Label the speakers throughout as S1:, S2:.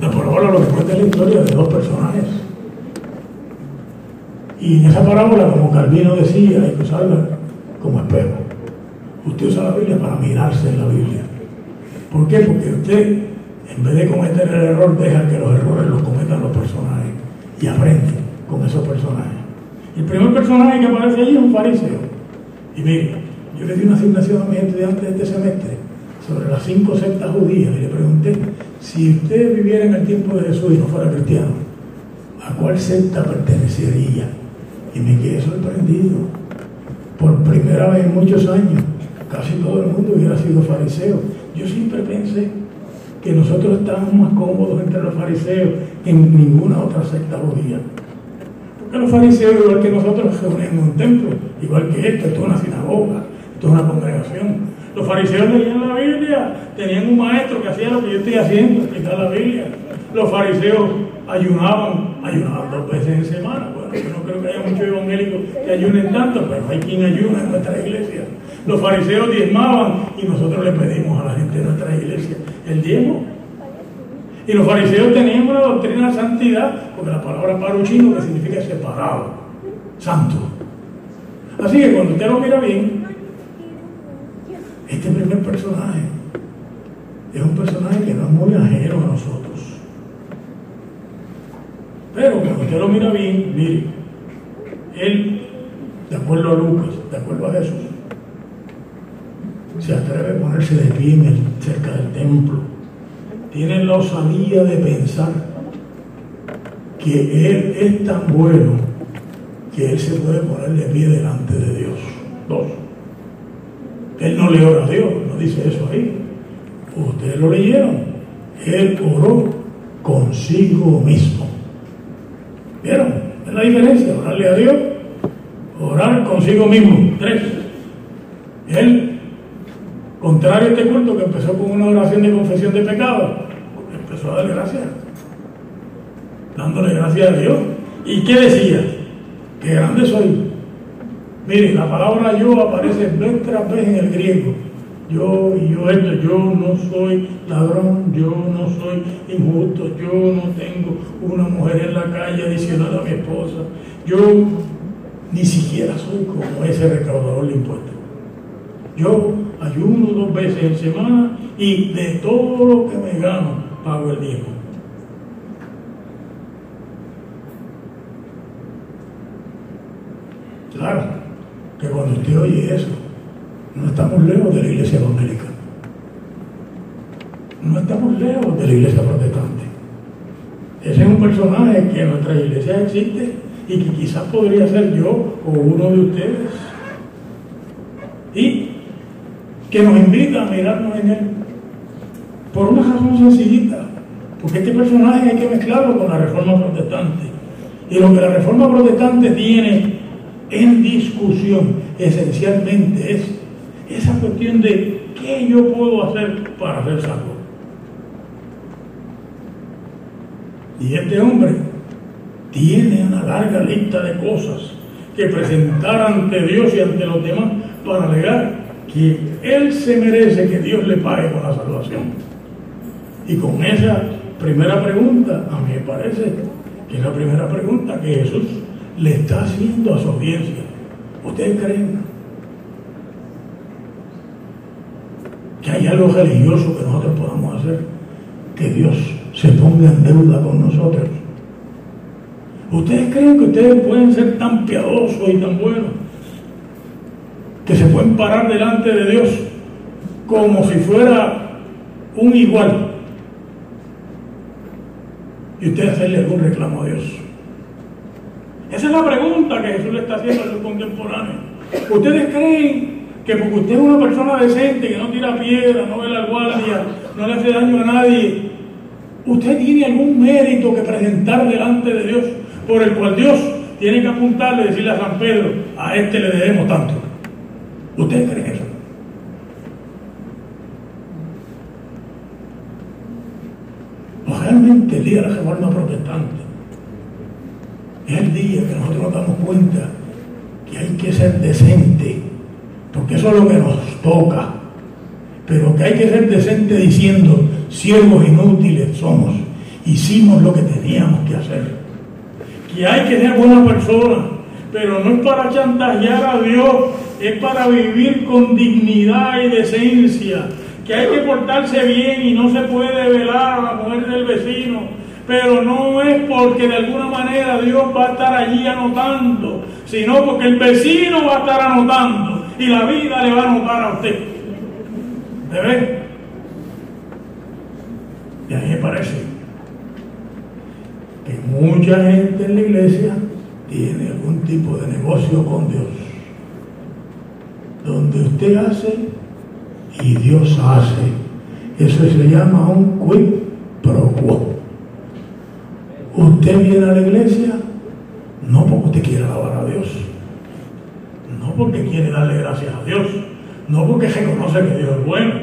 S1: La parábola lo que cuenta es la historia de dos personajes. Y en esa parábola, como Calvino decía, hay que usarla como espejo. Usted usa la Biblia para mirarse en la Biblia. ¿Por qué? Porque usted, en vez de cometer el error, deja que los errores los cometan los personajes y aprende con esos personajes. El primer personaje que aparece allí es un fariseo. Y mire, yo le di una asignación a mis estudiantes de este semestre sobre las cinco sectas judías y le pregunté, si usted viviera en el tiempo de Jesús y no fuera cristiano, ¿a cuál secta pertenecería? Y me quedé sorprendido. Por primera vez en muchos años, casi todo el mundo hubiera sido fariseo. Yo siempre pensé que nosotros estábamos más cómodos entre los fariseos que en ninguna otra secta judía. Porque los fariseos, igual que nosotros, se en un templo, igual que esto, esto es una sinagoga, esto es una congregación. Los fariseos leían la Biblia, tenían un maestro que hacía lo que yo estoy haciendo, explicar la Biblia. Los fariseos ayunaban, ayunaban dos veces en semana. Bueno, yo no creo que haya muchos evangélicos que ayunen tanto, pero hay quien ayuna en nuestra iglesia. Los fariseos diezmaban y nosotros le pedimos a la gente de nuestra iglesia el diezmo. Y los fariseos tenían una doctrina de santidad, porque la palabra paruchino que significa separado, santo. Así que cuando usted lo mira bien, este primer personaje es un personaje que no es muy ajeno a nosotros. Pero cuando usted lo mira bien, mire, él, de acuerdo a Lucas, de acuerdo a Jesús, se atreve a ponerse de pie en el, cerca del templo. Tiene la osadía de pensar que Él es tan bueno que Él se puede poner de pie delante de Dios. Dos. Él no le ora a Dios, no dice eso ahí. Ustedes lo leyeron. Él oró consigo mismo. ¿Vieron? Es la diferencia, orarle a Dios, orar consigo mismo. Tres. Él, contrario a este culto que empezó con una oración de confesión de pecado, empezó a darle gracias. Dándole gracias a Dios. ¿Y qué decía? Qué grande soy. Mire, la palabra yo aparece tras vez en el griego. Yo y yo esto, yo no soy ladrón, yo no soy injusto, yo no tengo una mujer en la calle diciendo a mi esposa, yo ni siquiera soy como ese recaudador de impuestos. Yo ayuno dos veces en semana y de todo lo que me gano pago el diezmo. Claro, que cuando usted oye eso, no estamos lejos de la iglesia evangélica. No estamos lejos de la iglesia protestante. Ese es un personaje que en nuestra iglesia existe y que quizás podría ser yo o uno de ustedes. Y que nos invita a mirarnos en él. Por una razón sencillita. Porque este personaje hay que mezclarlo con la reforma protestante. Y lo que la reforma protestante tiene en discusión esencialmente es esa cuestión de qué yo puedo hacer para ser salvo. Y este hombre tiene una larga lista de cosas que presentar ante Dios y ante los demás para alegar que él se merece que Dios le pague con la salvación. Y con esa primera pregunta, a mí me parece que es la primera pregunta que Jesús le está haciendo a su audiencia. ¿Ustedes creen que hay algo religioso que nosotros podamos hacer? Que Dios se ponga en deuda con nosotros. ¿Ustedes creen que ustedes pueden ser tan piadosos y tan buenos que se pueden parar delante de Dios como si fuera un igual y usted hacerle algún reclamo a Dios? Esa es la pregunta que Jesús le está haciendo a sus contemporáneos. ¿Ustedes creen que porque usted es una persona decente, que no tira piedra, no ve la guardia, no le hace daño a nadie, usted tiene algún mérito que presentar delante de Dios por el cual Dios tiene que apuntarle y decirle a San Pedro, a este le debemos tanto? ¿Ustedes creen eso? ¿O realmente de la reforma protestante es el día que nosotros nos damos cuenta que hay que ser decente, porque eso es lo que nos toca, pero que hay que ser decente diciendo, siervos inútiles somos, hicimos lo que teníamos que hacer. Que hay que ser buena persona, pero no es para chantajear a Dios, es para vivir con dignidad y decencia. Que hay que portarse bien y no se puede velar a la mujer del vecino, pero no es porque de alguna manera Dios va a estar allí anotando, sino porque el vecino va a estar anotando y la vida le va a anotar a usted. ¿Me ve? Y a mí me parece que mucha gente en la iglesia tiene algún tipo de negocio con Dios, donde usted hace y Dios hace. Eso se llama un quid pro quo. Usted viene a la iglesia no porque usted quiere alabar a Dios, no porque quiere darle gracias a Dios, no porque reconoce que Dios es bueno,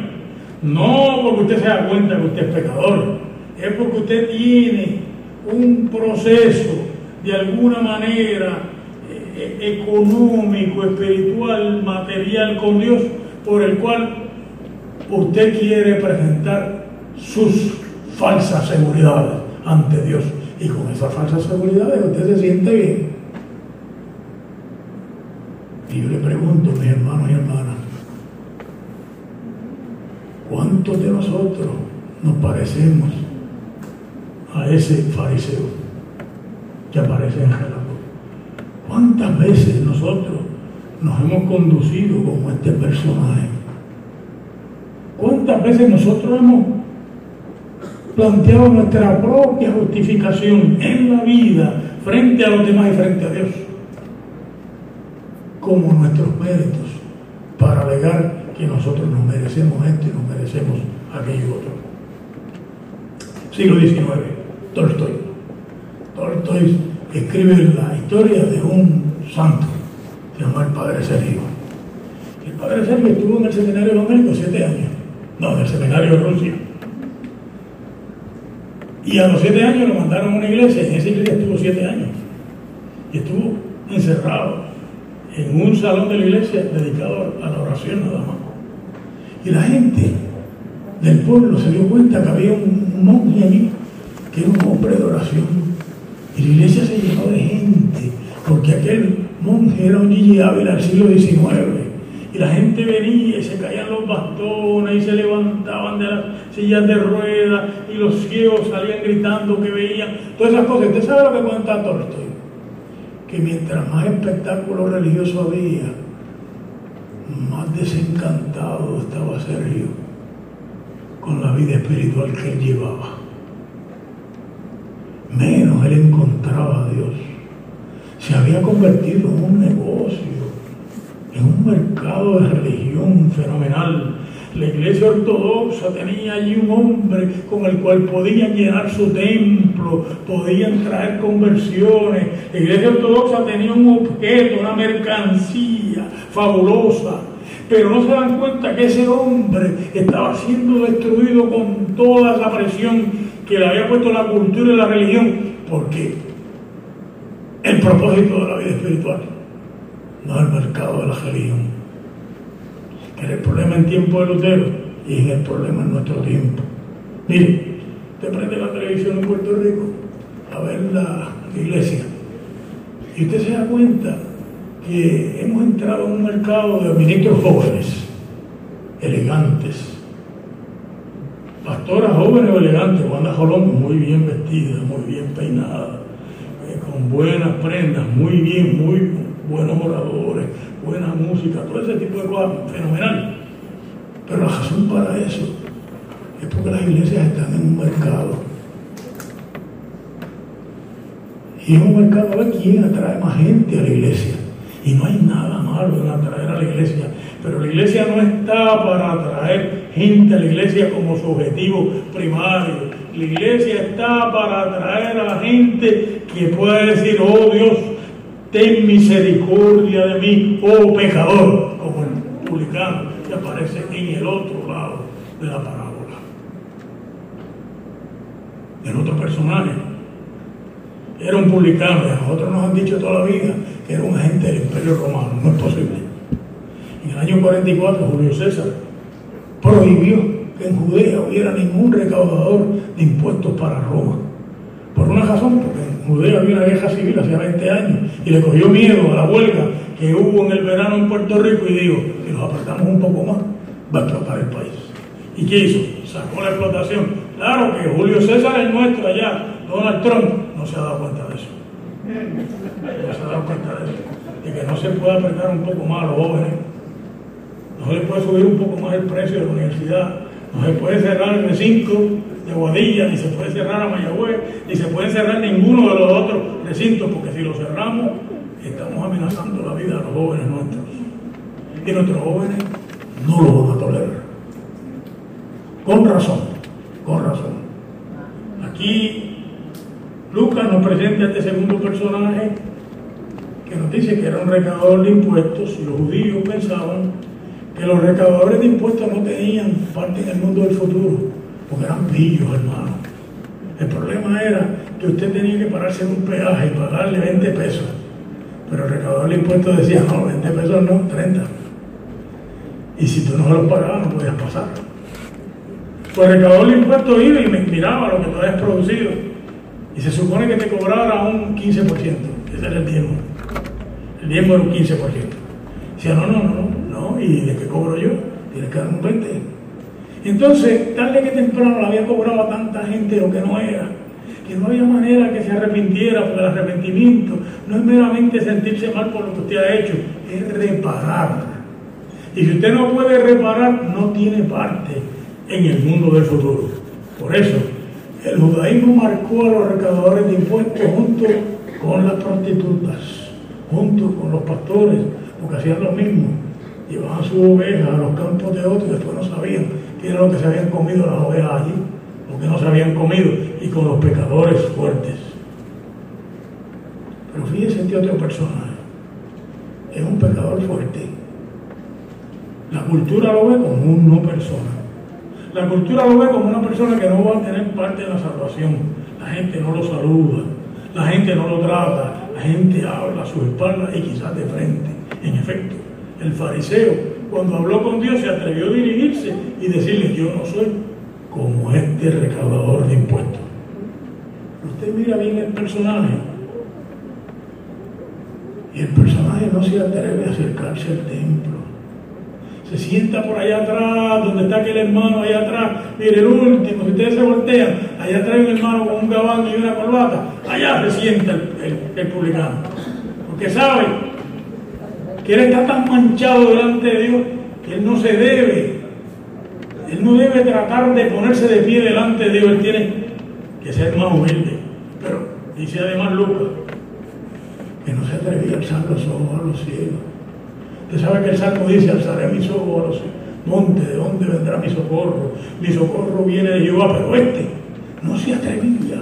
S1: no porque usted se da cuenta que usted es pecador, es porque usted tiene un proceso de alguna manera eh, eh, económico, espiritual, material con Dios, por el cual usted quiere presentar sus falsas seguridades ante Dios. Y con esas falsas seguridades usted se siente bien. Y yo le pregunto, mis hermanos y hermanas, ¿cuántos de nosotros nos parecemos a ese fariseo que aparece en Jalapó? ¿Cuántas veces nosotros nos hemos conducido como este personaje? ¿Cuántas veces nosotros hemos planteado nuestra propia justificación en la vida frente a los demás y frente a Dios? Como nuestros méritos para alegar que nosotros nos merecemos esto y nos merecemos aquello otro. Siglo XIX, Tolstoy. Tolstoy escribe la historia de un santo, se llama el Padre Sergio. El Padre Sergio estuvo en el seminario evangélico siete años, no, en el seminario de Rusia. Y a los siete años lo mandaron a una iglesia, en esa iglesia estuvo siete años. Y estuvo encerrado en un salón de la iglesia dedicado a la oración nada más. Y la gente del pueblo se dio cuenta que había un monje allí, que era un hombre de oración. Y la iglesia se llenó de gente, porque aquel monje era un Gigi Ávila del siglo XIX. Y la gente venía y se caían los bastones y se levantaban de las sillas de ruedas y los ciegos salían gritando que veían. Todas esas cosas. ¿Usted sabe lo que cuenta Tolstoy? Que mientras más espectáculo religioso había, más desencantado estaba Sergio con la vida espiritual que él llevaba. Menos él encontraba a Dios. Se había convertido en un negocio, un mercado de religión fenomenal. La iglesia ortodoxa tenía allí un hombre con el cual podían llenar su templo, podían traer conversiones. La iglesia ortodoxa tenía un objeto, una mercancía fabulosa pero no se dan cuenta que ese hombre estaba siendo destruido con toda esa presión que le había puesto la cultura y la religión, porque el propósito de la vida espiritual no el mercado de la religión, que era el problema en tiempo de Lutero y es el problema en nuestro tiempo. Mire, usted prende la televisión en Puerto Rico a ver la iglesia y usted se da cuenta que hemos entrado en un mercado de ministros jóvenes, elegantes, pastoras jóvenes o elegantes, Wanda Jolón muy bien vestida, muy bien peinada, eh, con buenas prendas, muy bien, muy buenos oradores, buena música, todo ese tipo de cosas, fenomenal. Pero la razón para eso es porque las iglesias están en un mercado. Y es un mercado a ver atrae más gente a la iglesia. Y no hay nada malo en atraer a la iglesia. Pero la iglesia no está para atraer gente a la iglesia como su objetivo primario. La iglesia está para atraer a la gente que pueda decir, oh Dios, ten misericordia de mí, oh pecador, como el publicano que aparece en el otro lado de la parábola. El otro personaje era un publicano, y a nosotros nos han dicho toda la vida que era un agente del Imperio Romano, no es posible. En el año 44 Julio César prohibió que en Judea hubiera ningún recaudador de impuestos para Roma. Por una razón, porque en Judea había una guerra civil hace 20 años y le cogió miedo a la huelga que hubo en el verano en Puerto Rico y digo, que nos apartamos un poco más, va a explotar el país. ¿Y qué hizo? Sacó la explotación. Claro que Julio César es nuestro allá, Donald Trump no se ha dado cuenta de eso. No se ha dado cuenta de eso. De que no se puede apretar un poco más a los jóvenes. No se le puede subir un poco más el precio de la universidad. No se puede cerrar el recinto de ni se puede cerrar a Mayagüez, ni se puede cerrar ninguno de los otros recintos, porque si lo cerramos, estamos amenazando la vida de los jóvenes nuestros. Y nuestros jóvenes no lo van a tolerar. Con razón, con razón. Aquí Lucas nos presenta este segundo personaje que nos dice que era un recaudador de impuestos y los judíos pensaban que los recaudadores de impuestos no tenían parte en el mundo del futuro, porque eran pillos, hermano. El problema era que usted tenía que pararse en un peaje y pagarle 20 pesos. Pero el recaudador de impuestos decía, no, 20 pesos no, 30. Y si tú no se los pagabas, no podías pasar. Pues el recaudador de impuestos iba y me miraba lo que tú habías producido. Y se supone que te cobrara un 15%. Ese era el diezmo. El diezmo era un 15%. Decía, no, no, no, no. ¿Y de qué cobro yo? Tienes que dar un 20%. Entonces, tarde que temprano le había cobrado a tanta gente lo que no era. Que no había manera que se arrepintiera, porque el arrepentimiento no es meramente sentirse mal por lo que usted ha hecho, es reparar. Y si usted no puede reparar, no tiene parte en el mundo del futuro. Por eso, el judaísmo marcó a los recaudadores de impuestos junto con las prostitutas, junto con los pastores, porque hacían lo mismo. Llevaban sus ovejas a los campos de otros y después no sabían qué era lo que se habían comido las ovejas allí, lo que no se habían comido, y con los pecadores fuertes. Pero fíjense este otro personaje, es un pecador fuerte. La cultura lo ve como una persona. La cultura lo ve como una persona que no va a tener parte de la salvación. La gente no lo saluda, la gente no lo trata, la gente habla a su espalda y quizás de frente. En efecto, el fariseo, cuando habló con Dios, se atrevió a dirigirse y decirle, yo no soy como este recaudador de impuestos. Usted mira bien el personaje. Y el personaje no se atreve a acercarse al templo se sienta por allá atrás, donde está aquel hermano allá atrás. Mire, el último, si ustedes se voltean, allá atrás hay un hermano con un gabán y una corbata. Allá se sienta el, publicano. Porque sabe él está tan manchado delante de Dios que él no se debe, él no debe tratar de ponerse de pie delante de Dios, él tiene que ser más humilde. Pero dice además Lucas que no se atrevía a alzar los ojos a los cielos Usted sabe que el Salmo dice, alzaré mis ojos a los montes, ¿de dónde vendrá mi socorro? Mi socorro viene de Jehová, pero este no se atrevía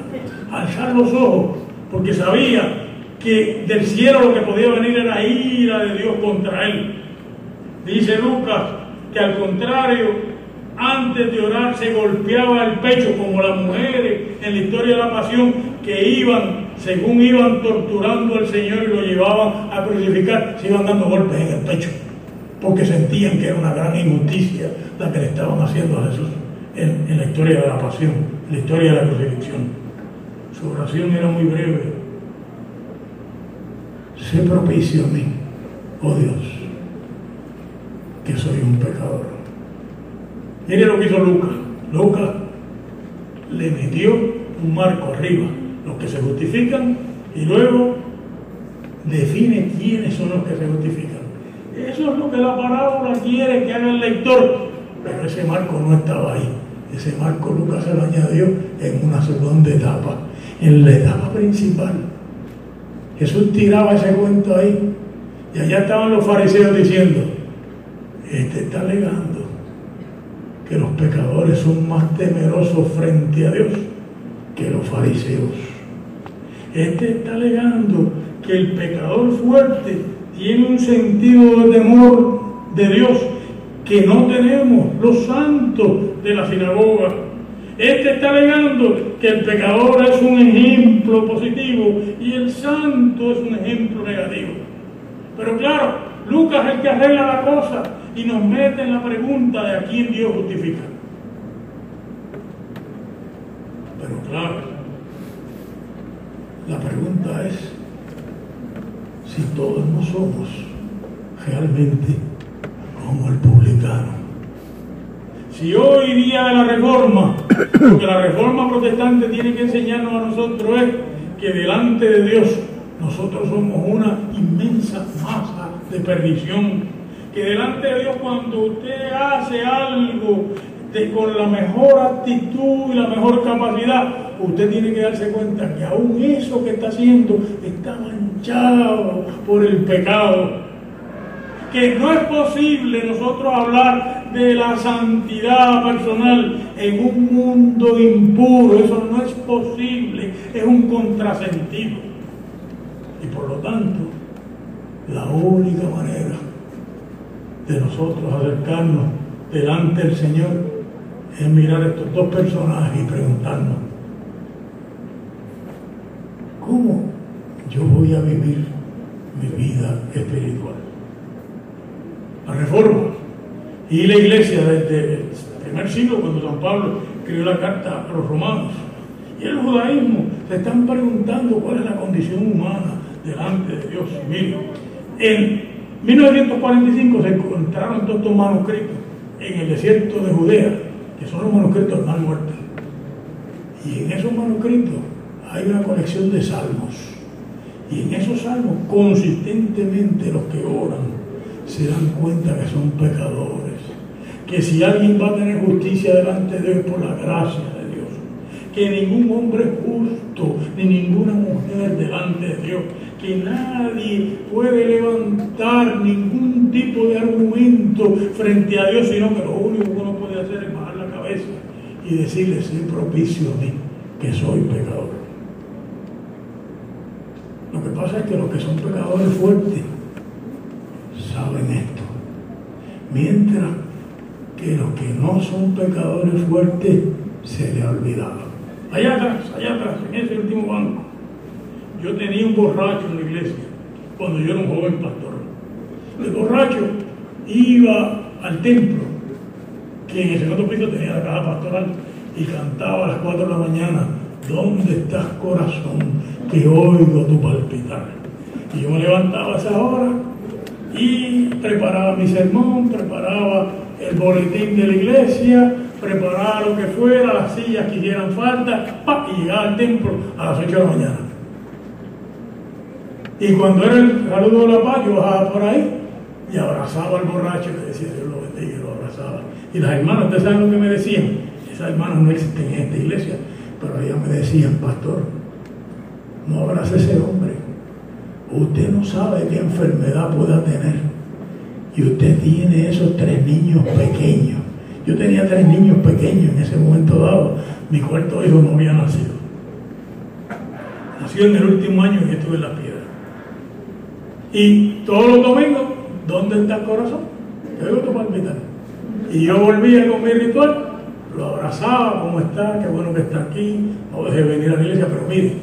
S1: a alzar los ojos, porque sabía que del cielo lo que podía venir era ira de Dios contra él. Dice Lucas que al contrario, antes de orar se golpeaba el pecho como las mujeres en la historia de la pasión que iban según iban torturando al Señor y lo llevaban a crucificar, se iban dando golpes en el pecho, porque sentían que era una gran injusticia la que le estaban haciendo a Jesús en, la historia de la pasión, en la historia de la crucifixión. Su oración era muy breve. Sé propicio a mí, oh Dios, que soy un pecador. Mire lo que hizo Lucas. Lucas le metió un marco arriba los que se justifican y luego define quiénes son los que se justifican. Eso es lo que la parábola quiere que haga el lector, pero ese marco no estaba ahí. Ese marco Lucas se lo añadió en una segunda etapa, en la etapa principal. Jesús tiraba ese cuento ahí y allá estaban los fariseos diciendo, este está alegando que los pecadores son más temerosos frente a Dios que los fariseos. Este está alegando que el pecador fuerte tiene un sentido de temor de Dios que no tenemos los santos de la sinagoga. Este está alegando que el pecador es un ejemplo positivo y el santo es un ejemplo negativo. Pero claro, Lucas es el que arregla la cosa y nos mete en la pregunta de a quién Dios justifica. Pero claro, pregunta es si todos no somos realmente como el publicano. Si hoy día de la reforma, lo que la reforma protestante tiene que enseñarnos a nosotros es que delante de Dios nosotros somos una inmensa masa de perdición. Que delante de Dios cuando usted hace algo con la mejor actitud y la mejor capacidad, usted tiene que darse cuenta que aún eso que está haciendo está manchado por el pecado que no es posible nosotros hablar de la santidad personal en un mundo impuro, eso no es posible, es un contrasentido. Y por lo tanto, la única manera de nosotros acercarnos delante del Señor es mirar a estos dos personajes y preguntarnos, ¿cómo yo voy a vivir mi vida espiritual? La reforma. Y la iglesia desde el primer siglo, cuando San Pablo escribió la carta a los romanos, y el judaísmo se están preguntando cuál es la condición humana delante de Dios. Miren, en 1945 se encontraron todos estos manuscritos en el desierto de Judea, que son los manuscritos más muertos. Y en esos manuscritos hay una colección de salmos. Y en esos salmos, consistentemente los que oran se dan cuenta que son pecadores. Que si alguien va a tener justicia delante de Dios por la gracia de Dios. Que ningún hombre es justo, ni ninguna mujer delante de Dios. Que nadie puede levantar ningún tipo de argumento frente a Dios, sino que lo único que uno puede hacer es bajar la cabeza y decirle, sé propicio a mí, que soy pecador. Lo que pasa es que los que son pecadores fuertes saben esto. Mientras que los que no son pecadores fuertes se les ha olvidado. Allá atrás, allá atrás, en ese último banco, yo tenía un borracho en la iglesia cuando yo era un joven pastor. El borracho iba al templo, que en el segundo piso tenía la caja pastoral, y cantaba a las 4 de la mañana, ¿dónde estás corazón? Que oigo tu palpitar. Y yo me levantaba a esa hora y preparaba mi sermón, preparaba el boletín de la iglesia, preparaba lo que fuera, las sillas que hicieran falta, y llegaba al templo a las 8 de la mañana. Y cuando era el saludo de la paz, yo bajaba por ahí y abrazaba al borracho y le decía Dios lo bendiga y lo abrazaba. Y las hermanas, ¿ustedes saben lo que me decían? Esas hermanas no existen en esta iglesia, pero ellas me decían, pastor, no abrace ese hombre Usted no sabe qué enfermedad pueda tener. Y usted tiene esos tres niños pequeños. Yo tenía tres niños pequeños en ese momento dado. Mi cuarto hijo no había nacido. Nació en el último año que estuve en la piedra. Y todos los domingos, ¿dónde está el corazón? Yo digo palpitar. Y yo volvía con mi ritual, lo abrazaba, ¿cómo está? Qué bueno que está aquí. No dejé venir a la iglesia, pero mire,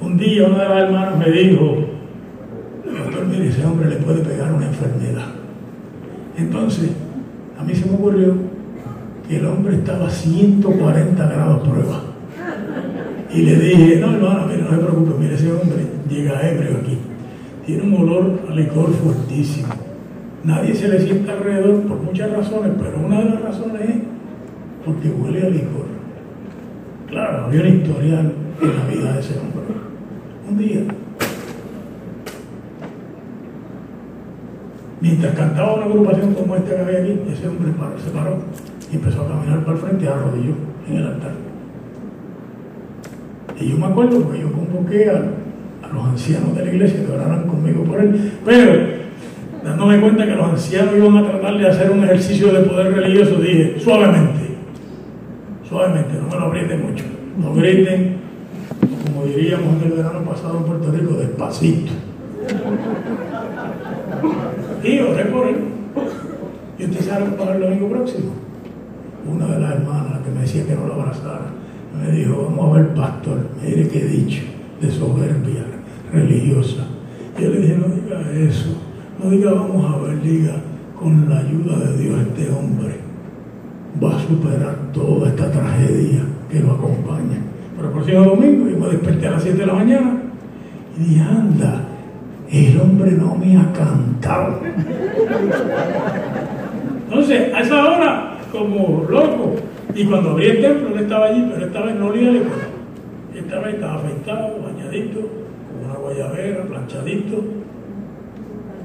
S1: un día una de las hermanas me dijo, mire, ese hombre le puede pegar una enfermedad. Entonces, a mí se me ocurrió que el hombre estaba a 140 grados prueba. Y le dije, no hermano, mire, no se preocupe, mire, ese hombre llega ebrio aquí. Tiene un olor a licor fuertísimo. Nadie se le sienta alrededor por muchas razones, pero una de las razones es porque huele a licor. Claro, había un historial en la vida de ese hombre. Un día Mientras cantaba una agrupación como esta que había aquí, ese hombre se paró y empezó a caminar para el frente y arrodilló en el altar. Y yo me acuerdo porque yo convoqué a, los ancianos de la iglesia que oraran conmigo por él, pero dándome cuenta que los ancianos iban a tratar de hacer un ejercicio de poder religioso, dije, suavemente, suavemente, no me lo aprieten mucho, no griten, como diríamos en el verano pasado en Puerto Rico, despacito. Por él. Y usted sabe para el domingo próximo. Una de las hermanas que me decía que no lo abrazara, me dijo, vamos a ver, pastor, mire qué dicho de soberbia religiosa. Yo le dije, no diga eso, no diga vamos a ver, diga, con la ayuda de Dios este hombre va a superar toda esta tragedia que lo acompaña. Pero el próximo domingo yo me desperté a las 7 de la mañana Y dije, anda, el hombre no me ha cantado. Entonces, a esa hora, como loco, y cuando abrí el templo, él estaba allí, pero esta vez no olía de Esta vez estaba afeitado, bañadito, con una guayabera, planchadito.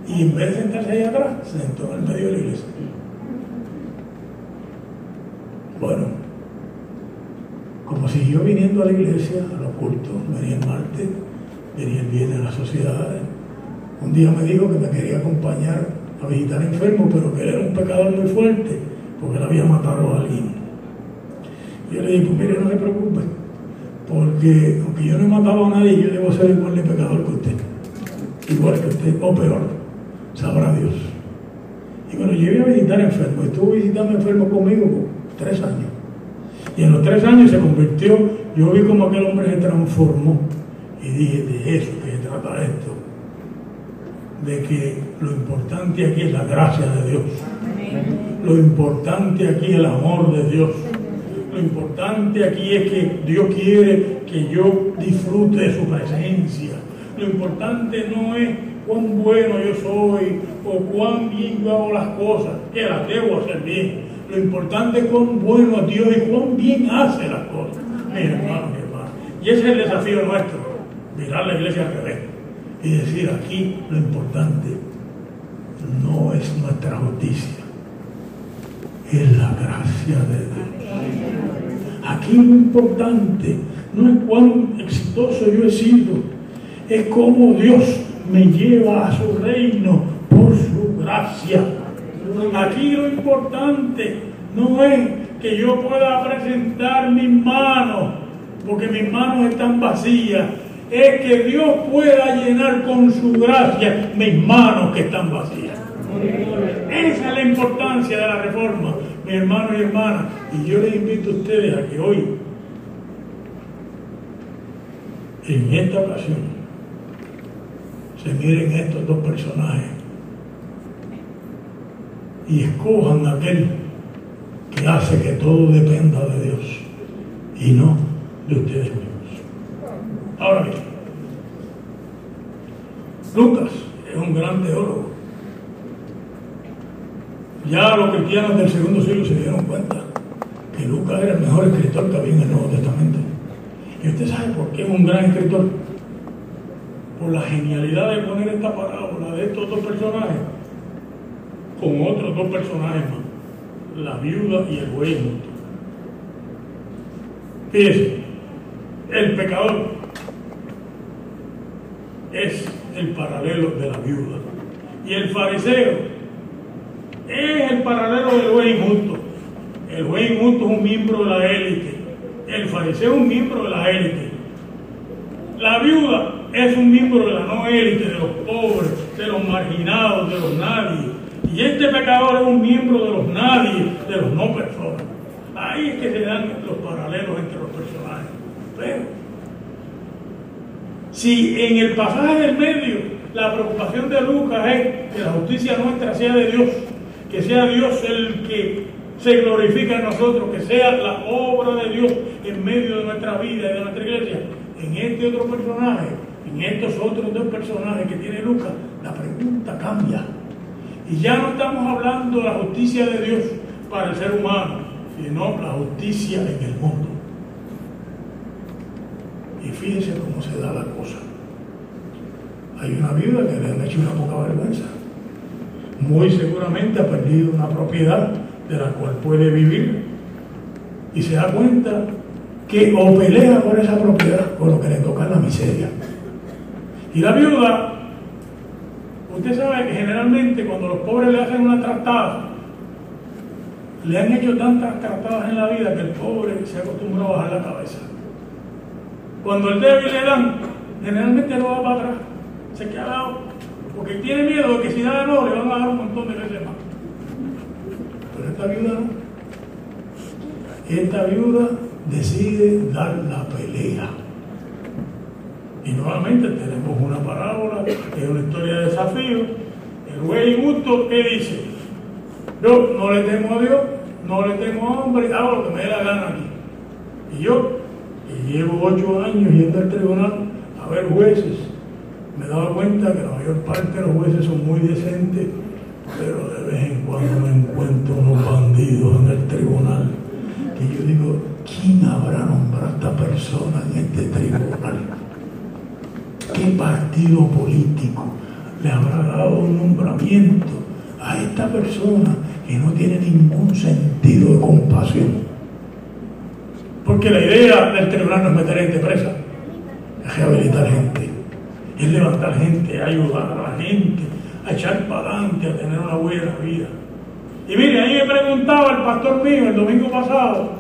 S1: Y en vez de sentarse ahí atrás, se sentó en el medio de la iglesia. Bueno, como siguió viniendo a la iglesia, a los cultos, venía el martes, venía el viernes a las sociedades. Un día me dijo que me quería acompañar a visitar enfermos, pero que él era un pecador muy fuerte, porque él había matado a alguien. Yo le dije, pues mire, no se preocupe, porque aunque yo no he matado a nadie, yo debo ser igual de pecador que usted. Igual que usted, o peor, sabrá Dios. Y bueno, yo iba a visitar enfermos, estuvo visitando enfermos conmigo tres años. Y en los tres años se convirtió, yo vi como aquel hombre se transformó. Y dije, de eso que se trata esto. De que lo importante aquí es la gracia de Dios. Lo importante aquí es el amor de Dios. Lo importante aquí es que Dios quiere que yo disfrute de su presencia. Lo importante no es cuán bueno yo soy o cuán bien yo hago las cosas, que las debo hacer bien. Lo importante es cuán bueno Dios y cuán bien hace las cosas. Mi hermano, mi hermano. Y ese es el desafío nuestro, mirar la iglesia al revés y decir aquí lo importante no es nuestra justicia, es la gracia de Dios. Aquí lo importante no es cuán exitoso yo he sido, es cómo Dios me lleva a su reino por su gracia. Aquí lo importante no es que yo pueda presentar mis manos, porque mis manos están vacías, es que Dios pueda llenar con su gracia mis manos que están vacías. Esa es la importancia de la reforma, mi hermano y hermana. Y yo les invito a ustedes a que hoy, en esta ocasión, se miren estos dos personajes y escojan aquel que hace que todo dependa de Dios y no de ustedes mismos. Ahora bien, Lucas es un gran teólogo. Ya los cristianos del segundo siglo se dieron cuenta que Lucas era el mejor escritor que había en el Nuevo Testamento. ¿Y usted sabe por qué es un gran escritor? Por la genialidad de poner esta parábola de estos dos personajes con otros dos personajes más, la viuda y el buey Fíjese, el pecador es el paralelo de la viuda. Y el fariseo es el paralelo del juez injusto. El juez injusto es un miembro de la élite. El fariseo es un miembro de la élite. La viuda es un miembro de la no élite, de los pobres, de los marginados, de los nadie. Y este pecador es un miembro de los nadie, de los no personas. Ahí es que se dan los paralelos entre los personajes. Pero si en el pasaje del medio la preocupación de Lucas es que la justicia nuestra sea de Dios, que sea Dios el que se glorifica en nosotros, que sea la obra de Dios en medio de nuestra vida y de nuestra iglesia, en este otro personaje, en estos otros dos personajes que tiene Lucas, la pregunta cambia. Y ya no estamos hablando de la justicia de Dios para el ser humano, sino la justicia en el mundo. Y fíjense cómo se da la cosa. Hay una viuda que le han hecho una poca vergüenza. Muy seguramente ha perdido una propiedad de la cual puede vivir y se da cuenta que o pelea por esa propiedad o lo que le toca la miseria. Y la viuda, usted sabe que generalmente cuando los pobres le hacen una tratada, le han hecho tantas tratadas en la vida que el pobre se acostumbra a bajar la cabeza. Cuando el débil le dan, generalmente no va para atrás, se queda al lado, porque tiene miedo de que si da de nuevo le van a dar un montón de veces más. Pero esta viuda no. Esta viuda decide dar la pelea. Y nuevamente tenemos una parábola, que es una historia de desafío. El güey injusto, ¿qué dice? Yo no le temo a Dios, no le temo a hombre, hago lo que me dé la gana aquí. Y yo llevo ocho años yendo al tribunal a ver jueces me he dado cuenta que la mayor parte de los jueces son muy decentes, pero de vez en cuando me encuentro unos bandidos en el tribunal que yo digo, ¿quién habrá nombrado a esta persona en este tribunal? ¿Qué partido político le habrá dado un nombramiento a esta persona que no tiene ningún sentido de compasión? Porque la idea del tribunal no es meter gente presa, es rehabilitar gente, es levantar gente, ayudar a la gente, a echar para adelante, a tener una buena vida. Y mire, ahí me preguntaba el pastor mío el domingo pasado,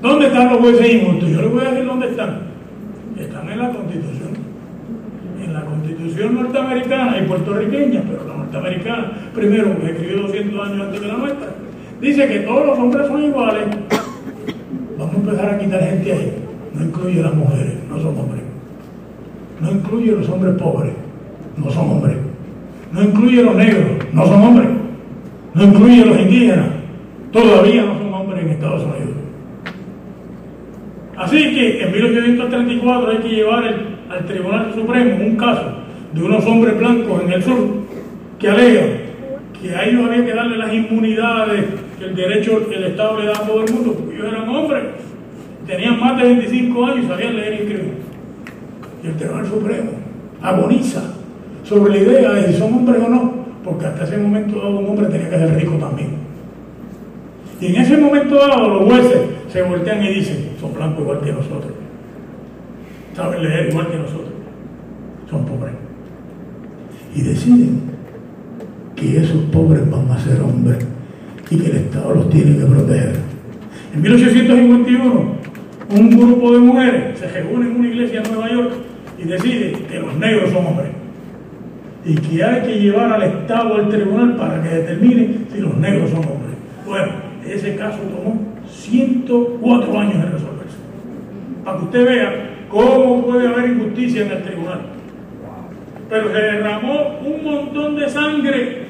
S1: ¿dónde están los jueces injustos? Yo le voy a decir dónde están. Están en la Constitución. En la Constitución norteamericana y puertorriqueña, pero la norteamericana, primero, que escribió 200 años antes de la nuestra, dice que todos los hombres son iguales. Vamos a empezar a quitar gente ahí. No incluye las mujeres, no son hombres. No incluye los hombres pobres, no son hombres. No incluye los negros, no son hombres. No incluye los indígenas, todavía no son hombres en Estados Unidos. Así que en 1834 hay que llevar al Tribunal Supremo un caso de unos hombres blancos en el sur que alegan que a ellos había que darle las inmunidades el derecho, el Estado le da a todo el mundo, porque ellos eran hombres, tenían más de 25 años y sabían leer y escribir. Y el Tribunal Supremo agoniza sobre la idea de si son hombres o no, porque hasta ese momento dado un hombre tenía que ser rico también. Y en ese momento dado los jueces se voltean y dicen, son blancos igual que nosotros, saben leer igual que nosotros, son pobres. Y deciden que esos pobres van a ser hombres y que el Estado los tiene que proteger. En 1851, un grupo de mujeres se reúne en una iglesia en Nueva York y decide que los negros son hombres y que hay que llevar al Estado al tribunal para que determine si los negros son hombres. Bueno, ese caso tomó 104 años en resolverse. Para que usted vea cómo puede haber injusticia en el tribunal. Pero se derramó un montón de sangre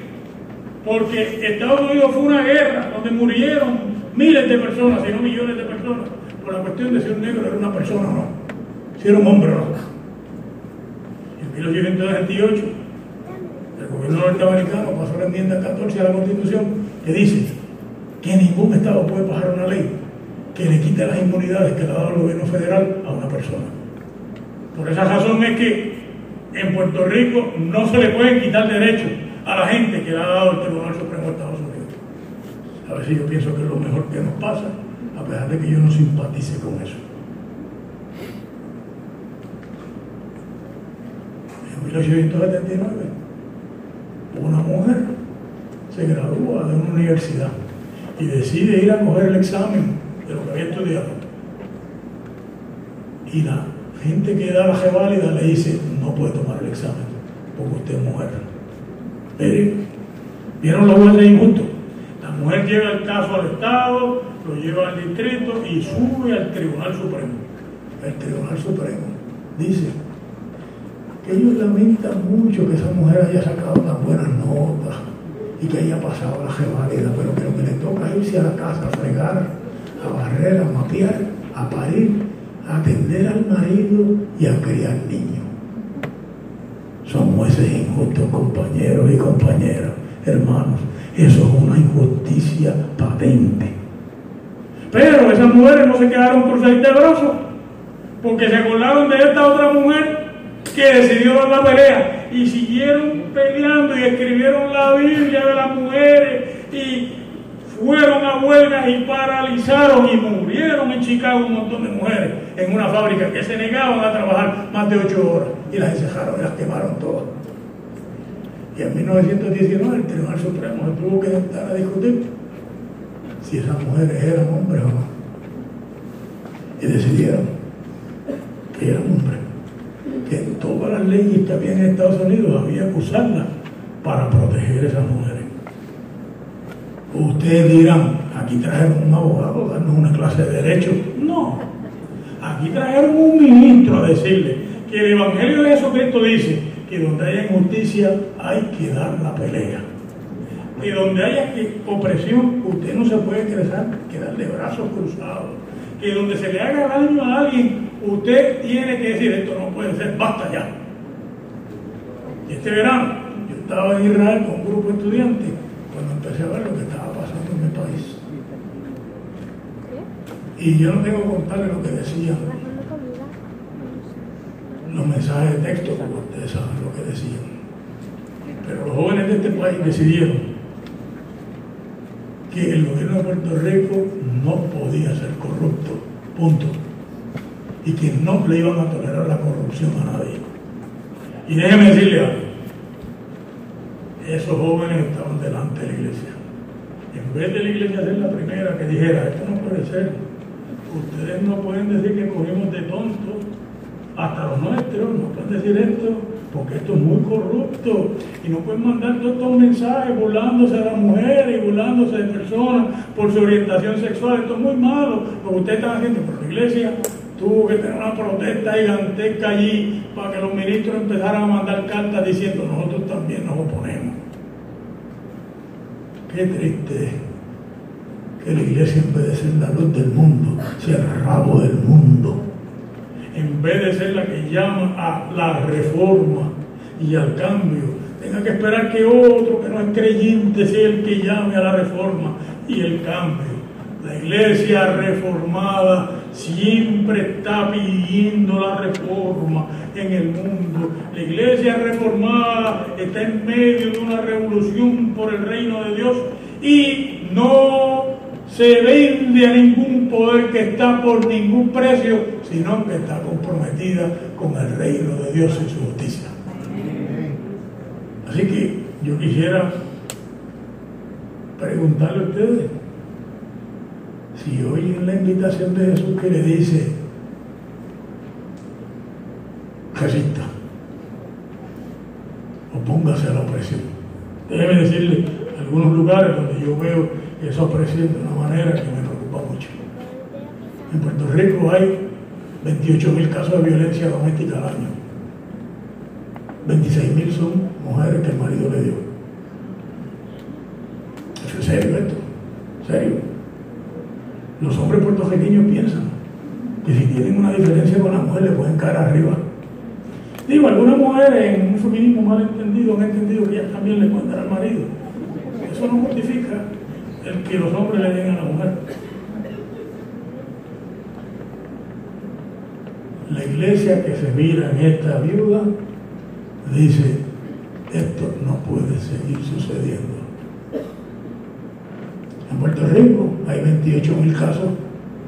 S1: porque Estados Unidos fue una guerra donde murieron miles de personas, si no millones de personas, por la cuestión de si un negro era una persona o no, si era un hombre o no. En 1828 el gobierno norteamericano pasó la enmienda 14 a la Constitución que dice que ningún Estado puede pasar una ley que le quite las inmunidades que le ha dado el gobierno federal a una persona. Por esa razón es que en Puerto Rico no se le pueden quitar derechos a la gente que le ha dado el Tribunal Supremo de Estados Unidos. A ver si yo pienso que es lo mejor que nos pasa, a pesar de que yo no simpatice con eso. En 1879, una mujer se gradúa de una universidad y decide ir a coger el examen de lo que había estudiado. Y la gente que da la reválida le dice, no puede tomar el examen, porque usted es mujer. ¿Vieron la vuelta de injusto? La mujer lleva el caso al Estado, lo lleva al distrito y sube al Tribunal Supremo. El Tribunal Supremo dice que ellos lamentan mucho que esa mujer haya sacado tan buenas notas y que haya pasado la reválida, pero que lo que le toca es irse a la casa a fregar, a barrer, a mapear, a parir, a atender al marido y a criar niños. Son jueces injustos, compañeros y compañeras, hermanos. Eso es una injusticia patente. Pero esas mujeres no se quedaron cruzadas de brazos, porque se acordaron de esta otra mujer que decidió dar la pelea y siguieron peleando y escribieron la Biblia de las mujeres y fueron a huelgas y paralizaron y murieron en Chicago un montón de mujeres en una fábrica que se negaban a trabajar más de ocho horas y las encerraron y las quemaron todas. Y en 1919 el Tribunal Supremo se tuvo que sentar a discutir si esas mujeres eran hombres o no. Y decidieron que eran hombres. Que todas las leyes había en Estados Unidos había que usarlas para proteger a esas mujeres. Ustedes dirán, aquí trajeron un abogado a darnos una clase de derecho. No, aquí trajeron un ministro a decirle que el Evangelio de Jesucristo dice que donde haya injusticia hay que dar la pelea. Y donde haya opresión, usted no se puede quedar, quedar de brazos cruzados. Que donde se le haga daño a alguien, usted tiene que decir, esto no puede ser, basta ya. Este verano yo estaba en Israel con un grupo de estudiantes cuando empecé a ver lo que estaba pasando en mi país. Y yo no tengo que contarle lo que decían los mensajes de texto, porque ustedes saben lo que decían. Pero los jóvenes de este país decidieron que el gobierno de Puerto Rico no podía ser corrupto, punto. Y que no le iban a tolerar la corrupción a nadie. Y déjeme decirle algo, esos jóvenes estaban delante de la iglesia. En vez de la iglesia ser la primera que dijera, esto no puede ser, ustedes no pueden decir que cogimos de tontos hasta los nuestros, no pueden decir esto, porque esto es muy corrupto y no pueden mandar todos estos mensajes burlándose de las mujeres y burlándose de personas por su orientación sexual, esto es muy malo, lo que ustedes están haciendo, pero la iglesia tuvo que tener una protesta gigantesca allí para que los ministros empezaran a mandar cartas diciendo nosotros también nos oponemos. Qué triste que la iglesia en vez de ser la luz del mundo, sea el rabo del mundo en vez de ser la que llama a la reforma y al cambio, tenga que esperar que otro que no es creyente sea el que llame a la reforma y el cambio. La iglesia reformada siempre está pidiendo la reforma en el mundo. La iglesia reformada está en medio de una revolución por el reino de Dios y no se vende a ningún poder que está por ningún precio, sino que está comprometida con el reino de Dios y su justicia. Así que yo quisiera preguntarle a ustedes si oyen la invitación de Jesús que le dice, resista, opóngase a la opresión. Déjeme decirle algunos lugares donde yo veo eso opresión de una manera que me preocupa mucho. En Puerto Rico hay 28 mil casos de violencia doméstica al año. 26 mil son mujeres que el marido le dio. Eso es serio esto, serio. Los hombres puertorriqueños piensan que si tienen una diferencia con la mujer le pueden caer arriba. Digo, algunas mujeres en un feminismo mal entendido han entendido que ellas también le pueden dar al marido. Eso no justifica el que los hombres le den a la mujer. La iglesia que se mira en esta viuda dice, esto no puede seguir sucediendo. En Puerto Rico hay 28 mil casos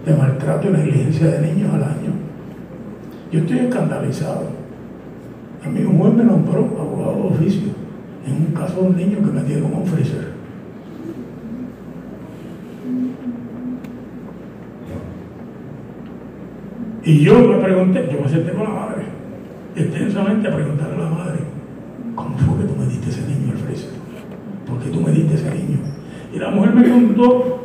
S1: de maltrato y negligencia de niños al año. Yo estoy escandalizado. A mí un juez me nombró abogado de oficio en un caso de un niño que me dieron un freezer. Y yo me pregunté, yo me senté con la madre, extensamente a preguntarle a la madre, ¿cómo fue que tú me diste ese niño, Alfredo? ¿Por qué tú me diste ese niño? Y la mujer me contó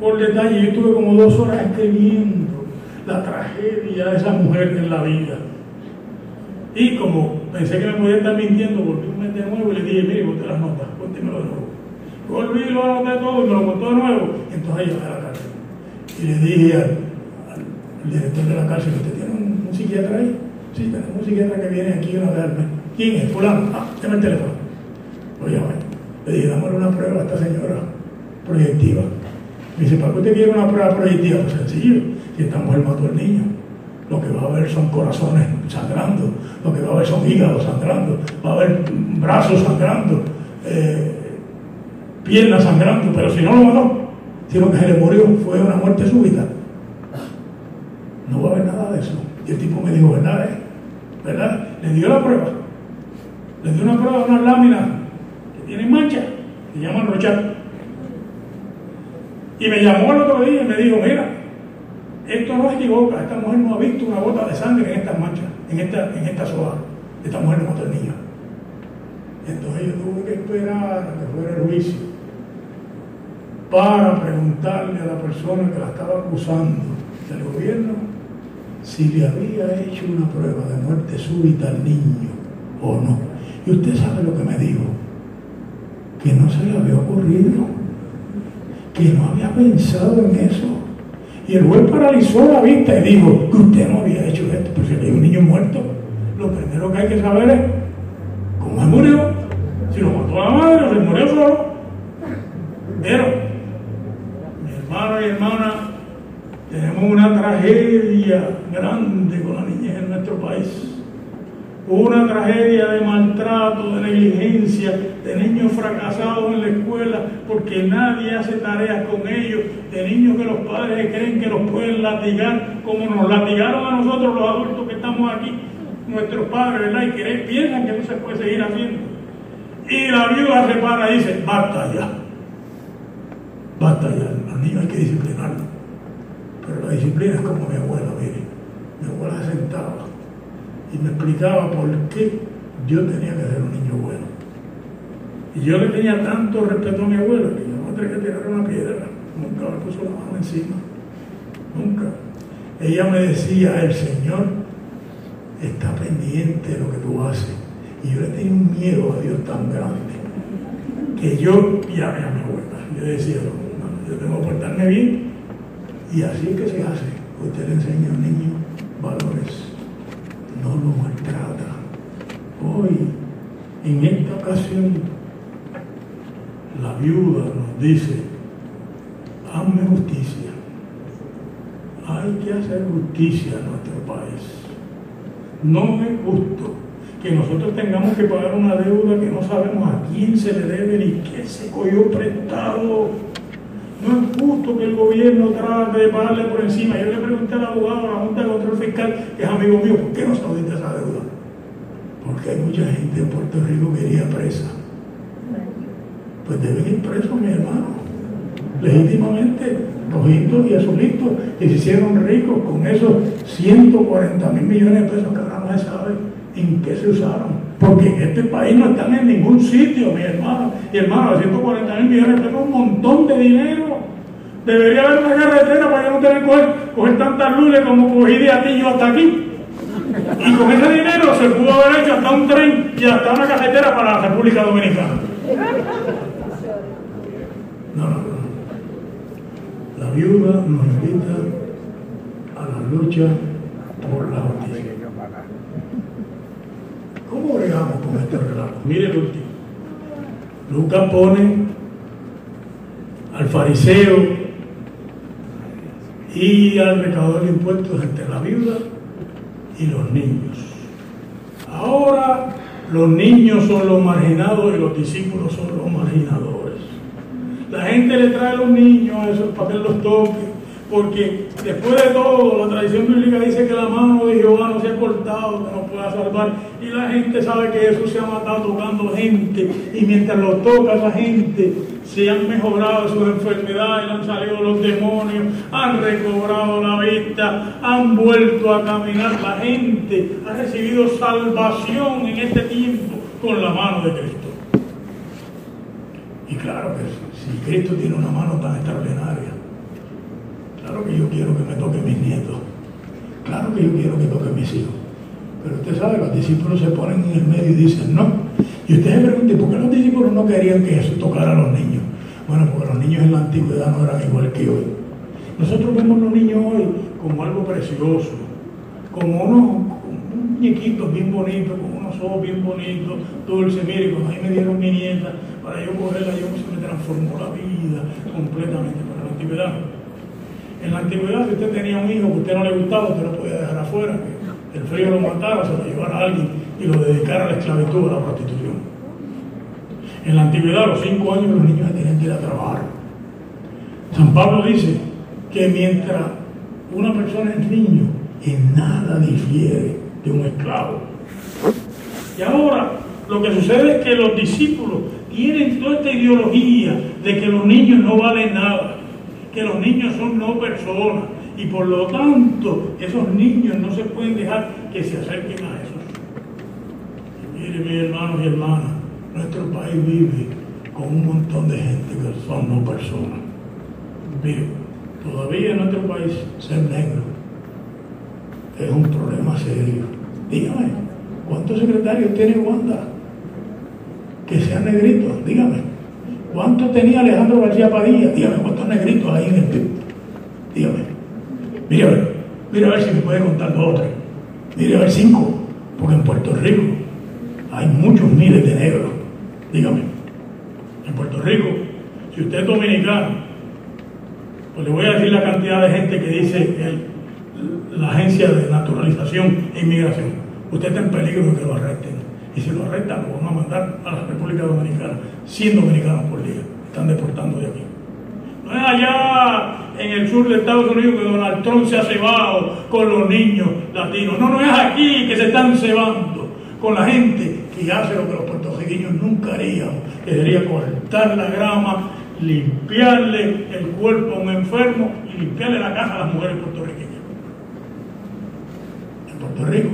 S1: por detalle, yo estuve como dos horas escribiendo la tragedia de esa mujer en la vida. Y como pensé que me podía estar mintiendo, volví un mes de nuevo y le dije, mire, usted las notas, cuéntemelo de nuevo. Volví, lo anoté todo y me lo contó de nuevo. Entonces yo a la cárcel. Y le dije el director de la cárcel, ¿usted tiene un, psiquiatra ahí? Sí, tenemos un psiquiatra que viene aquí a verme. ¿Quién es? Fulano. Ah, déme el teléfono. Lo llamé. Le dije, dámosle una prueba a esta señora proyectiva. Me dice, ¿para qué usted quiere una prueba proyectiva? Pues sencillo, si esta mujer mató al niño. Lo que va a haber son corazones sangrando, lo que va a haber son hígados sangrando, va a haber brazos sangrando, eh, piernas sangrando, pero si no lo mató, sino que se le murió, fue una muerte súbita. No va a haber nada de eso. Y el tipo me dijo, ¿verdad? Eh? ¿Verdad? Le dio la prueba. Le dio una prueba de una lámina que tiene mancha, se llama Rochat. Y me llamó el otro día y me dijo, mira, esto no se equivoca, esta mujer no ha visto una gota de sangre en estas manchas, en esta, en esta soja. Esta mujer no mató al niño. Entonces yo tuve que esperar a que fuera el juicio para preguntarle a la persona que la estaba acusando del gobierno si le había hecho una prueba de muerte súbita al niño o no. Y usted sabe lo que me dijo, que no se le había ocurrido, que no había pensado en eso. Y el juez paralizó la vista y dijo que usted no había hecho esto, porque hay un niño muerto. Lo primero que hay que saber es ¿Cómo murió? Si lo mató la madre, se murió solo. Pero, mi hermano y hermana, tenemos una tragedia grande con la niñez en nuestro país una tragedia de maltrato, de negligencia, de niños fracasados en la escuela porque nadie hace tareas con ellos, de niños que los padres creen que los pueden latigar como nos latigaron a nosotros los adultos que estamos aquí, nuestros padres, ¿verdad? Y que piensan que no se puede seguir haciendo. Y la viuda se para y dice, basta ya, basta ya, los niños hay que disciplinarlos. La disciplina es como mi abuela, mire, mi abuela se sentaba y me explicaba por qué yo tenía que ser un niño bueno. Y yo le tenía tanto respeto a mi abuela que yo no tenía que tirar una piedra, nunca me puso la mano encima, nunca. Ella me decía, el Señor está pendiente de lo que tú haces. Y yo le tenía un miedo a Dios tan grande que yo llamé a mi abuela. Yo decía, yo tengo que portarme bien. Y así que se hace. Usted le enseña a un niño valores no lo maltrata. Hoy, en esta ocasión, la viuda nos dice, hazme justicia. Hay que hacer justicia en nuestro país. No es justo que nosotros tengamos que pagar una deuda que no sabemos a quién se le debe ni qué se cogió prestado. No es justo que el gobierno trate de pagarle por encima. Yo le pregunté al abogado, a la Junta de Control Fiscal, que es amigo mío, ¿por qué no se audita esa deuda? Porque hay mucha gente en Puerto Rico que iría presa. Pues deben ir presos, mi hermano. Legítimamente, rojitos y azulitos, que se hicieron ricos con esos 140 mil millones de pesos que ahora no se sabe en qué se usaron. Porque en este país no están en ningún sitio, mi hermano. Y hermano, 140 mil millones de un montón de dinero. Debería haber una carretera para que no tener que coger, tantas luces como cogí de Atillo hasta aquí. Y con ese dinero se pudo haber hecho hasta un tren y hasta una carretera para la República Dominicana. No, no, no. La viuda nos invita a la lucha por la justicia. ¿Cómo con este relato? Mire el último. Lucas pone al fariseo y al recaudador de impuestos entre la viuda y los niños. Ahora los niños son los marginados y los discípulos son los marginadores. La gente le trae a los niños a esos para que los toque porque después de todo, la tradición bíblica dice que la mano de Jehová no se ha cortado, que no pueda salvar. Y la gente sabe que Jesús se ha matado tocando gente. Y mientras lo toca esa gente, se han mejorado sus enfermedades, han salido los demonios, han recobrado la vista, han vuelto a caminar. La gente ha recibido salvación en este tiempo con la mano de Cristo. Y claro que si Cristo tiene una mano tan extraordinaria, Claro que yo quiero que me toque mis nietos. Claro que yo quiero que toque mis hijos. Pero usted sabe, los discípulos se ponen en el medio y dicen no. Y usted se pregunta, ¿por qué los discípulos no querían que eso tocara a los niños? Bueno, porque los niños en la antigüedad no eran igual que hoy. Nosotros vemos los niños hoy como algo precioso, como unos, muñequitos bien bonitos, como unos ojos bien bonitos, dulces. Mire, cuando ahí me dieron mi nieta, para yo cogerla, yo se me transformó la vida completamente para la antigüedad. En la antigüedad, si usted tenía un hijo que a usted no le gustaba, usted lo podía dejar afuera, que el frío lo matara, se lo llevara a alguien y lo dedicara a la esclavitud, a la prostitución. En la antigüedad, a los cinco años, los niños tenían que ir a trabajar. San Pablo dice que mientras una persona es niño, en nada difiere de un esclavo. Y ahora, lo que sucede es que los discípulos tienen toda esta ideología de que los niños no valen nada que los niños son no personas y por lo tanto esos niños no se pueden dejar que se acerquen a Jesús. Y mire, mis hermanos y hermanas, nuestro país vive con un montón de gente que son no personas. Mire, todavía en nuestro país ser negro es un problema serio. Dígame, ¿cuántos secretarios tiene Wanda? Que sean negritos, dígame. ¿Cuánto tenía Alejandro García Padilla? Dígame, ¿cuántos negritos hay en el PIB? Dígame. Mire a ver, mire a ver si me puede contar dos o tres. Mire a ver cinco, porque en Puerto Rico hay muchos miles de negros. Dígame, en Puerto Rico, si usted es dominicano, pues le voy a decir la cantidad de gente que dice la agencia de naturalización e inmigración. Usted está en peligro de que lo arresten. Y si lo arrestan, lo van a mandar a la República Dominicana, 100 dominicanos por día. Están deportando de aquí. No es allá en el sur de Estados Unidos que Donald Trump se ha cebado con los niños latinos. No, no es aquí que se están cebando con la gente que hace lo que los puertorriqueños nunca harían, que sería cortar la grama, limpiarle el cuerpo a un enfermo y limpiarle la casa a las mujeres puertorriqueñas. En Puerto Rico,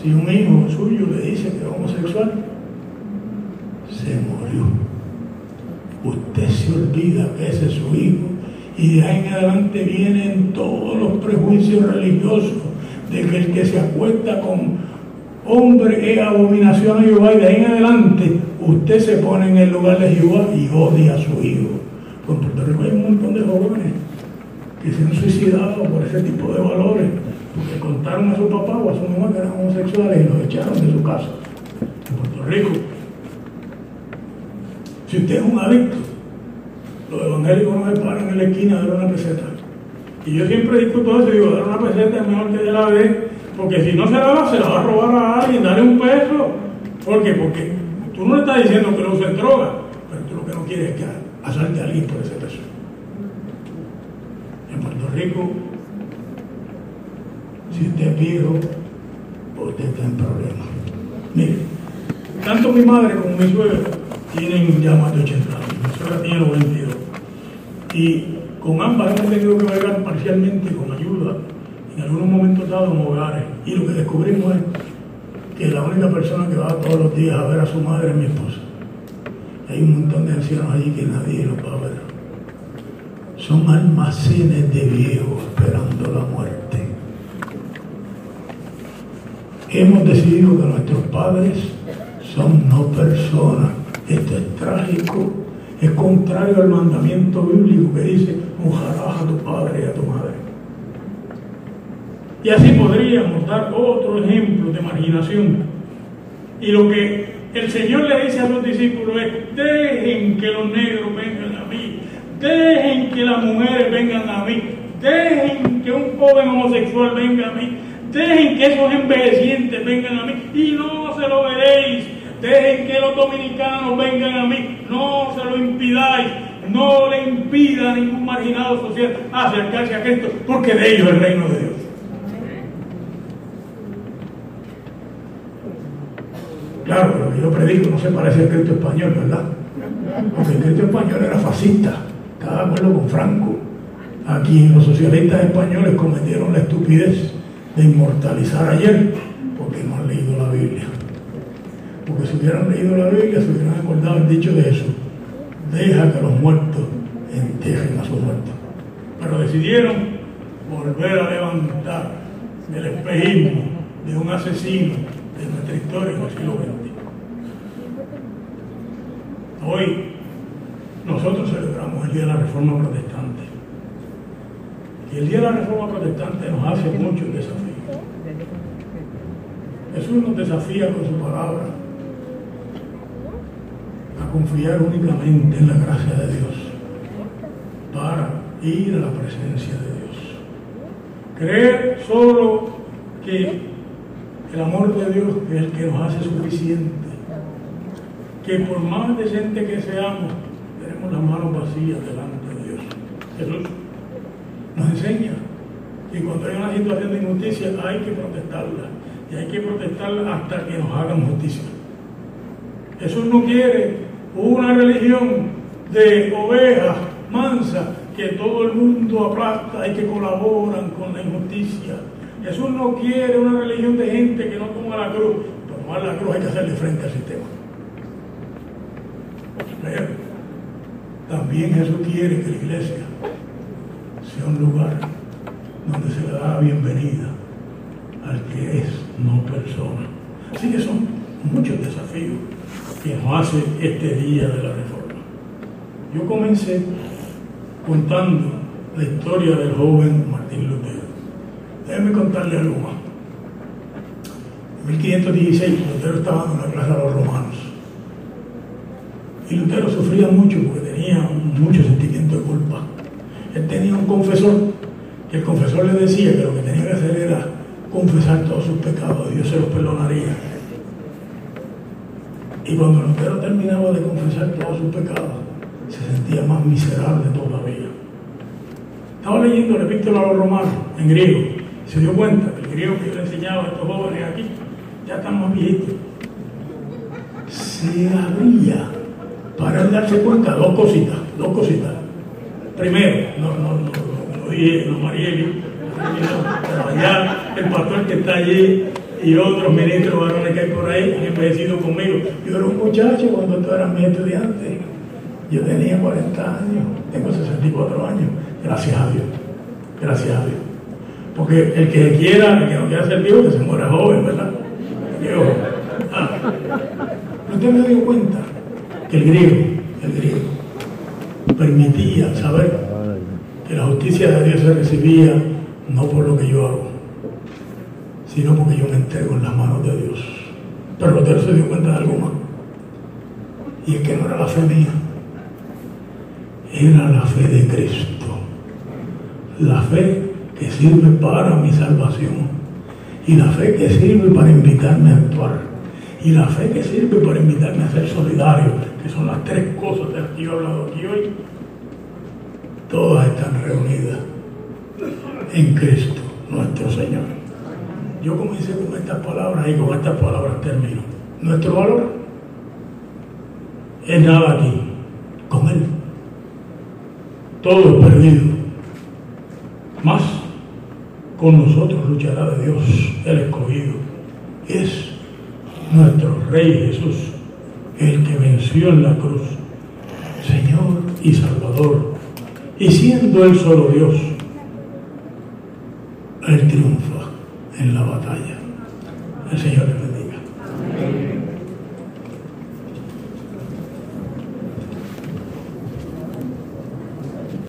S1: si un hijo suyo le dice que es homosexual, se murió usted se olvida que ese es su hijo y de ahí en adelante vienen todos los prejuicios religiosos de que el que se acuesta con hombre es abominación a Jehová y de ahí en adelante usted se pone en el lugar de Jehová y odia a su hijo. Rico hay un montón de jóvenes que se han suicidado por ese tipo de valores, porque contaron a su papá o a su mamá que eran homosexuales y los echaron de su casa. En Puerto Rico si usted es un adicto, los evangélicos no se paran en la esquina de dar una peseta. Y yo siempre discuto eso, digo, dar una peseta es mejor que de la de, porque si no se la da, se la va a robar a alguien, darle un peso. ¿Por qué? Porque tú no le estás diciendo que lo usen droga, pero tú lo que no quieres es que asalte a alguien por ese peso. En Puerto Rico, si es viejo, usted está en problemas. Mire, tanto mi madre como mi suegra tienen ya más de 80 años, mi suegra tiene 92. Y con ambas hemos tenido que bregar parcialmente con ayuda en algunos momentos dados en hogares. Y lo que descubrimos es que la única persona que va todos los días a ver a su madre es mi esposa. Hay un montón de ancianos allí que nadie los va a ver. Son almacenes de viejos esperando la muerte. Hemos decidido que nuestros padres son no personas. Esto es trágico, es contrario al mandamiento bíblico que dice, honrarás a tu padre y a tu madre. Y así podríamos dar otro ejemplo de marginación. Y lo que el Señor le dice a los discípulos es, dejen que los negros vengan a mí, dejen que las mujeres vengan a mí, dejen que un joven homosexual venga a mí, dejen que esos envejecientes vengan a mí y no se lo veréis Dejen que los dominicanos vengan a mí, no se lo impidáis, no le impida a ningún marginado social acercarse a Cristo, porque de ellos es el reino de Dios. Claro, lo que yo predico no se parece al Cristo español, ¿verdad? Porque el Cristo español era fascista, estaba de acuerdo con Franco. Aquí los socialistas españoles cometieron la estupidez de inmortalizar ayer porque no han leído la Biblia porque si hubieran leído la Biblia se hubieran acordado el dicho de eso, deja que los muertos entierren a sus muertos. Pero decidieron volver a levantar el espejismo de un asesino de nuestra historia en el siglo XX. Hoy nosotros celebramos el Día de la Reforma Protestante. Y el Día de la Reforma Protestante nos hace muchos desafíos. Jesús nos desafía con su palabra confiar únicamente en la gracia de Dios para ir a la presencia de Dios. Creer solo que el amor de Dios es el que nos hace suficiente. Que por más decente que seamos, tenemos las manos vacías delante de Dios. Jesús nos enseña que cuando hay una situación de injusticia hay que protestarla. Y hay que protestarla hasta que nos hagan justicia. Jesús no quiere una religión de ovejas mansas que todo el mundo aplasta y que colaboran con la injusticia. Jesús no quiere una religión de gente que no toma la cruz. Tomar la cruz hay que hacerle frente al sistema. Pero también Jesús quiere que la iglesia un lugar donde se le da la bienvenida al que es no persona. Así que son muchos desafíos que nos hace este día de la reforma. Yo comencé contando la historia del joven Martín Lutero. Déjenme contarle algo más. En 1516, Lutero estaba dando una clase a los romanos. Y Lutero sufría mucho porque tenía mucho sentimiento de culpa. Él tenía un confesor, que el confesor le decía que lo que tenía que hacer era confesar todos sus pecados, Dios se los perdonaría. Y cuando Lutero terminaba de confesar todos sus pecados, se sentía más miserable todavía. Estaba leyendo el epístola a los romanos en griego. Y se dio cuenta que el griego que yo le enseñaba a estos jóvenes aquí ya están más viejitos. Se abría para darse cuenta dos cositas, dos cositas. Primero, no, no, no, no, no Marieli, allá el pastor que está allí y otros ministros varones que hay por ahí han envejecido conmigo. Yo era un muchacho cuando tú eras mi estudiante. Yo tenía 40 años, tengo 64 años, gracias a Dios, gracias a Dios. Porque el que quiera, el que no quiera ser vivo, que se muera joven, ¿verdad? Yo, ah. Usted me dio cuenta que el griego, el griego, permitía saber que la justicia de Dios se recibía no por lo que yo hago, sino porque yo me entrego en las manos de Dios. Pero Lutero se dio cuenta de algo más. Y es que no era la fe mía, era la fe de Cristo. La fe que sirve para mi salvación. Y la fe que sirve para invitarme a actuar. Y la fe que sirve para invitarme a ser solidario, que son las tres cosas de las que yo he hablado aquí hoy, todas están reunidas en Cristo, nuestro Señor. Yo comencé con estas palabras y con estas palabras termino. Nuestro valor es nada aquí, con Él. Todo es perdido. Más con nosotros luchará de Dios, el escogido. Es nuestro Rey Jesús, el que venció en la cruz, Señor y Salvador. Y siendo Él solo Dios, Él triunfa en la batalla. El Señor le